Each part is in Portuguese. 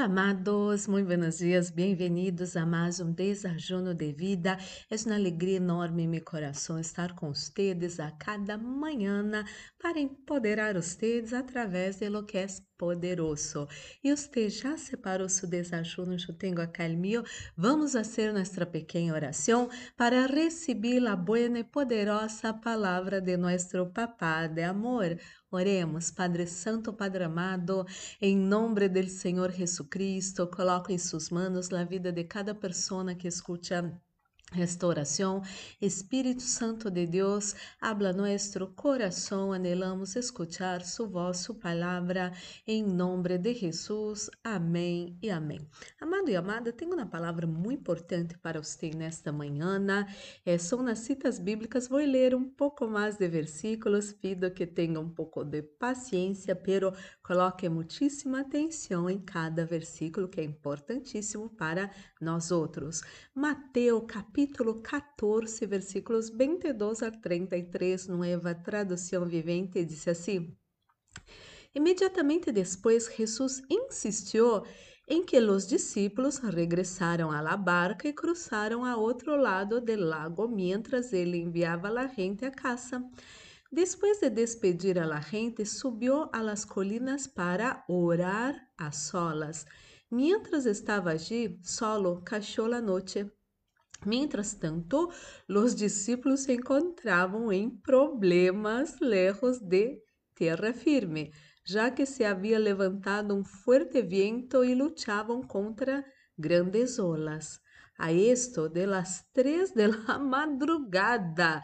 Olá, amados, muito buenos dias, bem-vindos a mais um Desajuno de Vida. É uma alegria enorme em meu coração estar com vocês a cada manhã para empoderar vocês através de lo que é poderoso. E você já separou seu desajuno? Eu tenho acá o meu. Vamos fazer nossa pequena oração para receber a boa e poderosa palavra de nosso Papá de amor. Oremos, Padre Santo, Padre amado, em nome do Senhor Jesucristo, coloco em suas mãos a vida de cada pessoa que escuta restauração. Espírito Santo de Deus, habla nuestro coração, anelamos escuchar su voz, palavra, em nome de Jesus. Amém e amém. Amado e amada, tenho uma palavra muito importante para você nesta manhã. É, são nas citas bíblicas, vou ler um pouco mais de versículos, pido que tenha um pouco de paciência, pero coloque muitíssima atenção em cada versículo, que é importantíssimo para nós outros. Mateus capítulo capítulo 14, versículos 22 a 33, Nova Tradução Vivente, diz assim: Imediatamente depois, Jesus insistiu em que os discípulos regressaram à barca e cruzaram a outro lado do lago, mientras ele enviava a gente a casa. Depois de despedir a la gente, subiu las colinas para orar a solas. Mientras estava allí, solo, cachou a noite. Mientras tanto, os discípulos se encontravam em problemas lejos de terra firme, já que se havia levantado um forte viento e lutavam contra grandes olas. A esto de las três de la madrugada,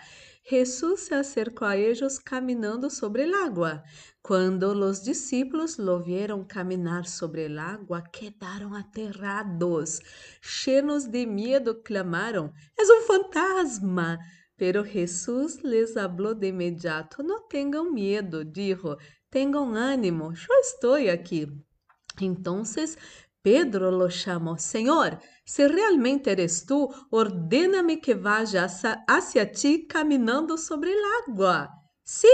Jesús se acercou a ellos caminando sobre el agua. Quando os discípulos lo vieron caminar sobre el agua, quedaram aterrados. Cheios de medo, clamaram: És um fantasma! Pero Jesús les habló de imediato: Não tenham medo, dijo: Tenham ânimo, eu estou aqui. Então Pedro lo chamou: Senhor, se realmente eres tu, ordena-me que vá hacia ti caminhando sobre a água. Sí,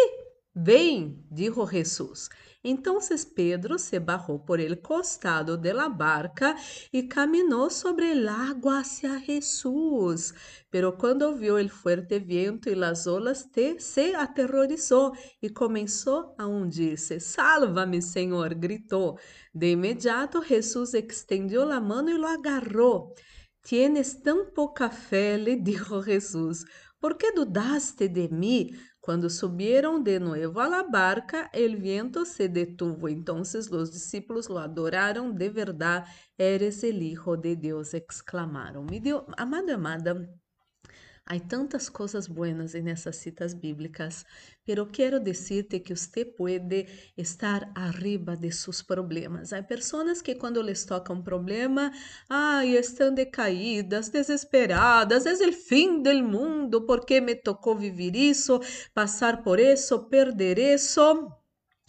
vem, dijo Jesus. Então Pedro se barrou por el costado de la barca e caminhou sobre el agua hacia Jesus. Pero quando viu el fuerte viento e las olas, te, se aterrorizou e começou a hundir-se. Salva-me, Senhor! gritou. De imediato, Jesus extendiu a mão e lo agarrou. Tienes tão pouca fé, le dijo Jesus. ¿Por que dudaste de mim? Quando subieron de novo a la barca, el viento se detuvo. Entonces los discípulos lo adoraron de verdad. Eres el Hijo de Dios, exclamaron. Me dio, amado, amada, Há tantas coisas buenas nessas citas bíblicas, pero quero dizer-te que você pode estar arriba de seus problemas. Há pessoas que quando les toca um problema, ai, estão decaídas, desesperadas, é o fim do mundo, porque me tocou viver isso, passar por isso, perder isso.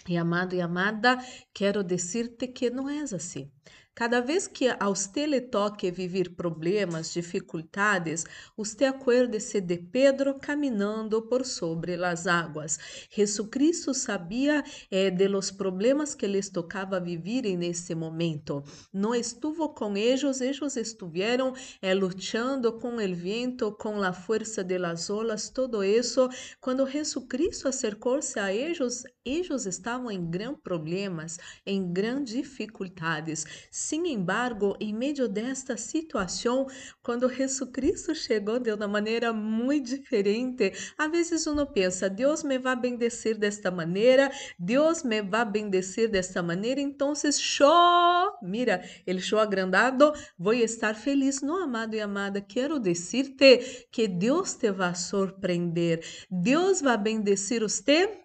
E amado e amada, quero dizer-te que não é assim. Cada vez que a você lhe toque viver problemas, dificuldades, você acuerde-se de Pedro caminhando por sobre as águas. Jesucristo sabia eh, de los problemas que lhes tocava viver nesse momento. Não estuvo com eles, eles estiveram eh, com o vento, com a força de las olas, todo isso. Quando Jesucristo acercou-se a eles, eles estavam em grandes problemas, em grandes dificuldades. Sin embargo, em meio desta situação, quando Jesucristo chegou de uma maneira muito diferente, às vezes uno pensa, Deus me vai bendecer desta maneira, Deus me vai bendecer desta maneira, então show, mira, ele show agrandado, vou estar feliz. Não, amado e amada, quero dizer-te que Deus te vai surpreender, Deus vai bendecer você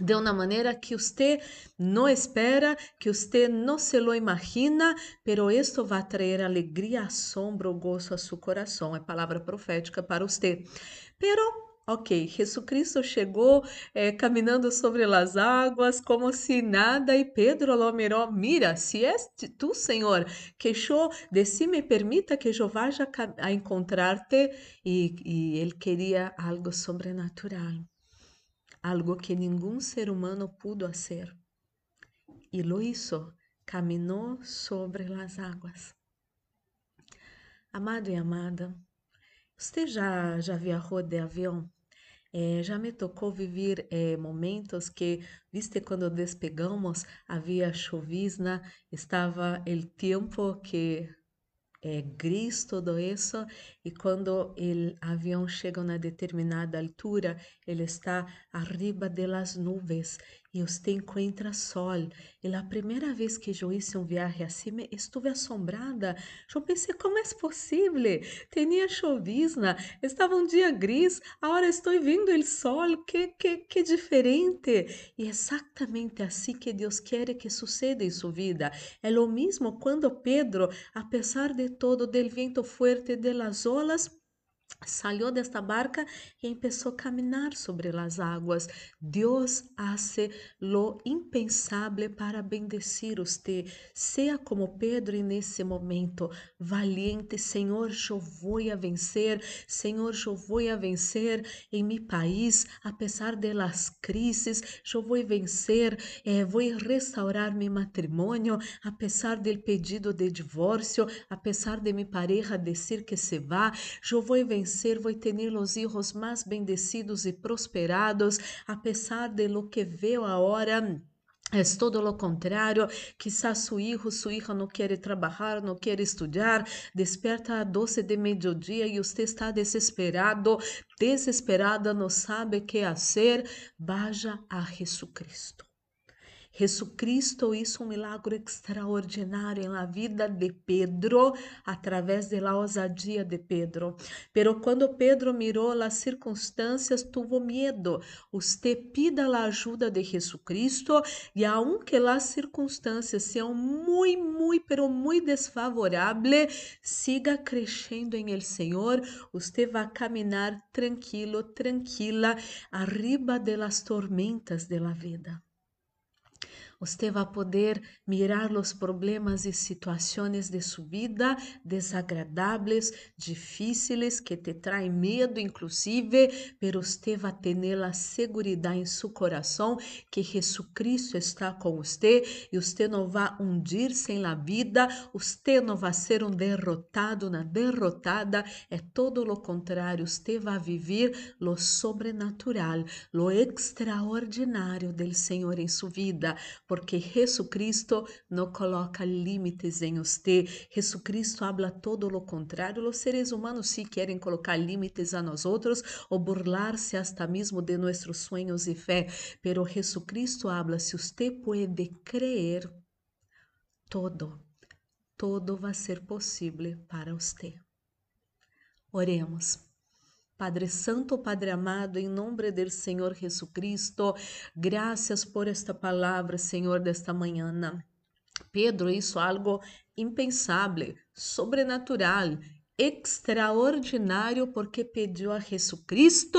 de uma maneira que você não espera, que você não se lo imagina, pero esto vai trazer alegria, assombro, gozo a seu coração. É palavra profética para você. Pero Ok, Jesucristo chegou eh, caminhando sobre as águas como se nada e Pedro lo mirou, mira, se és tu, Senhor, que eu, de si me permita que eu vá a encontrar-te e ele queria algo sobrenatural algo que nenhum ser humano pudo fazer. E lo hizo. caminhou sobre as águas. Amado e amada, você já, já viajou de avião? É, já me tocou viver é, momentos que, viste, quando despegamos, havia chovizna, estava o tempo que é gris todo isso e quando o avião chega a uma determinada altura, ele está arriba das nuvens e você encontra sol. E a primeira vez que eu hice um viagem assim, estive assombrada. Eu pensei, como é possível? Tinha chovizna, estava um dia gris, agora estou vendo o sol, que, que, que diferente. E é exatamente assim que Deus quer que suceda em sua vida. É o mesmo quando Pedro, apesar de todo, del vento forte de las olas, salió de esta barca y empezó a caminar sobre las aguas. Dios hace lo impensable para bendecir usted. Sea como Pedro en ese momento, valiente, Senhor, eu vou a vencer, Senhor, eu vou a vencer em mi país, apesar de las crises, eu vou vencer, eh, vou restaurar mi matrimônio, apesar del pedido de divórcio, apesar de mi pareja dizer que se vá, eu vou vencer vencer, vou ter os hijos mais bendecidos e prosperados, a pesar de lo que veo agora. É todo lo contrario, quizás su hijo, su hija no quiere trabajar, no quiere estudiar, desperta a 12 de mediodía y usted está desesperado, desesperada, no sabe qué hacer, vaya a Jesucristo. Jesucristo hizo um milagre extraordinário na vida de Pedro através da ousadia de Pedro. Pero quando Pedro mirou as circunstâncias, tuvo medo. Usted pida a ajuda de Jesucristo e aunque as circunstâncias sejam muito, muito, pero muito desfavoráveis, siga crescendo em el Senhor. Usted vai caminhar tranquilo, tranquila, arriba de las tormentas de la vida. Você vai poder mirar os problemas e situações de sua vida desagradáveis, difíceis, que te traem medo, inclusive, pero você vai ter a segurança em seu coração que Jesucristo está com você e você não vai hundir-se em la vida, você não vai ser um derrotado, uma derrotada, é todo o contrário, você vai viver lo sobrenatural, lo extraordinário do Senhor em sua vida porque Jesucristo não coloca limites em você. Jesucristo habla todo lo contrário. Os seres humanos sí querem colocar limites a nós outros ou burlar-se hasta mesmo de nossos sonhos e fé, pero Jesucristo habla se você pode crer, todo, todo vai ser possível para você. Oremos. Padre Santo, Padre amado, em nome do Senhor Jesucristo, graças por esta palavra, Senhor, desta manhã. Pedro hizo algo impensável, sobrenatural, extraordinário, porque pediu a Jesucristo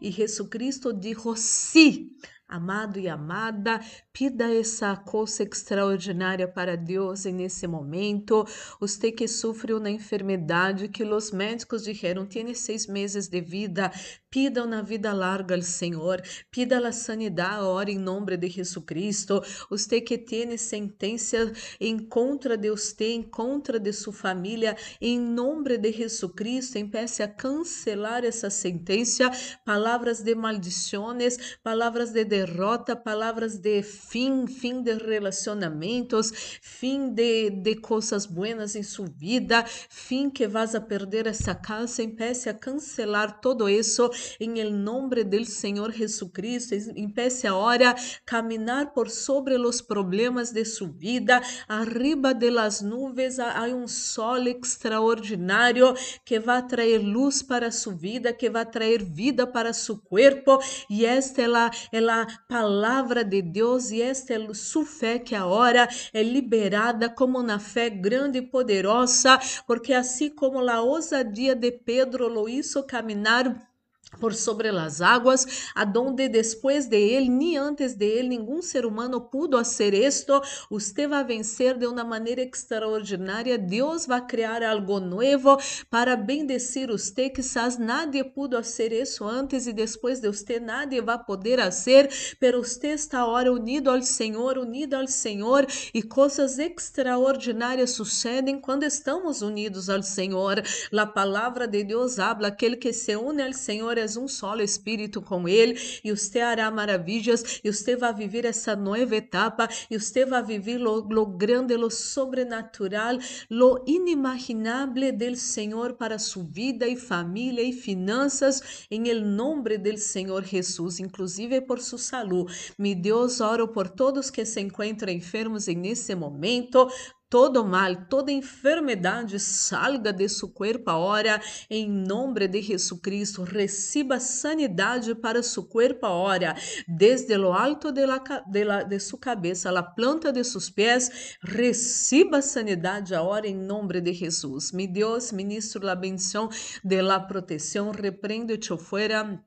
e Jesucristo dijo sí. Amado e amada, pida essa coisa extraordinária para Deus nesse momento. Você que sofre uma enfermidade que os médicos disseram tem seis meses de vida, pida uma vida larga ao Senhor, pida a sanidade ora em nome de Jesucristo. Você que tem sentença em contra de você, em contra de sua família, em nome de Jesucristo, empiece a cancelar essa sentença, palavras de maldições, palavras de derrota, palavras de fim, fim de relacionamentos, fim de, de coisas buenas em sua vida, fim que vas a perder essa casa, empiece a cancelar todo isso em nome do Senhor Jesucristo, empiece agora caminhar por sobre os problemas de sua vida, arriba de las nuvens há um sol extraordinário que vai trazer luz para sua vida, que vai trazer vida para seu corpo, e esta é a, é a palavra de Deus e esta é sua fé que agora é liberada como na fé grande e poderosa, porque assim como a ousadia de Pedro lo hizo caminhar por sobre las águas, adonde después de él, ni antes de él, ningún ser humano pudo hacer esto. Usted va a vencer de una manera extraordinaria. Dios va a crear algo nuevo para bendecir usted. Quizás nadie pudo hacer eso antes y después de usted nadie va a poder hacer, pero usted está ahora unido al Señor, unido al Señor y cosas extraordinarias sucedem quando estamos unidos ao Senhor. A palavra de Deus habla: aquele que se une ao Senhor é um solo espírito com Ele e você hará maravilhas e você vai viver essa nova etapa e você vai viver lo, lo grande, lo sobrenatural, lo inimaginável del Senhor para sua vida e família e finanças em el nome del Senhor Jesus, inclusive por sua saúde. Mi Deus, oro por todos que se encontram enfermos nesse momento, todo mal, toda enfermidade salga de seu corpo agora, em nome de Jesucristo. Receba sanidade para seu corpo agora, desde lo alto de, la, de, la, de sua cabeça, a planta de seus pés. Receba sanidade agora, em nome de Jesus. Mi Deus, ministro la bendição de la proteção, repreende-te fora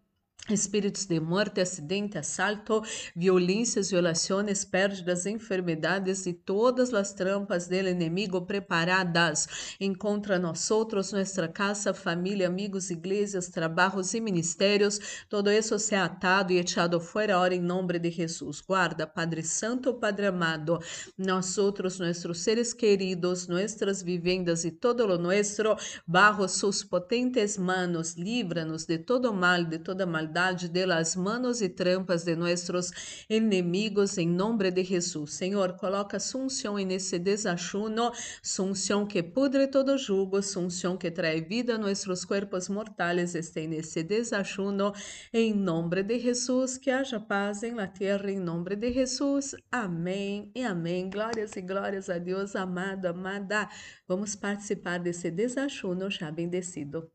espíritos de muerte, acidente, assalto, violências, violações, pérdidas, enfermidades e todas as trampas do inimigo preparadas contra nós outros, nossa casa, família, amigos, igrejas, trabalhos e ministérios, todo isso se atado e echado fora ahora em nome de Jesus. Guarda, Padre Santo, Padre amado, nós outros, nossos seres queridos, nossas vivendas e todo lo nuestro, bajo suas potentes manos, livra-nos de todo mal, de toda maldade de las manos e trampas de nuestros enemigos em nome de Jesus. Senhor, coloca sunção nesse desachuno, sunção que pudre todo jugo, sunção que trae vida a nossos corpos mortais, este nesse desachuno, em nome de Jesus, que haja paz em la terra, em nome de Jesus. Amém e amém. Glórias e glórias a Deus, amado, amada. Vamos participar desse desachuno já bendecido.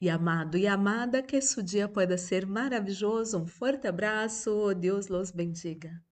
E amado e amada, que esse dia pode ser maravilhoso. Um forte abraço. Deus los bendiga.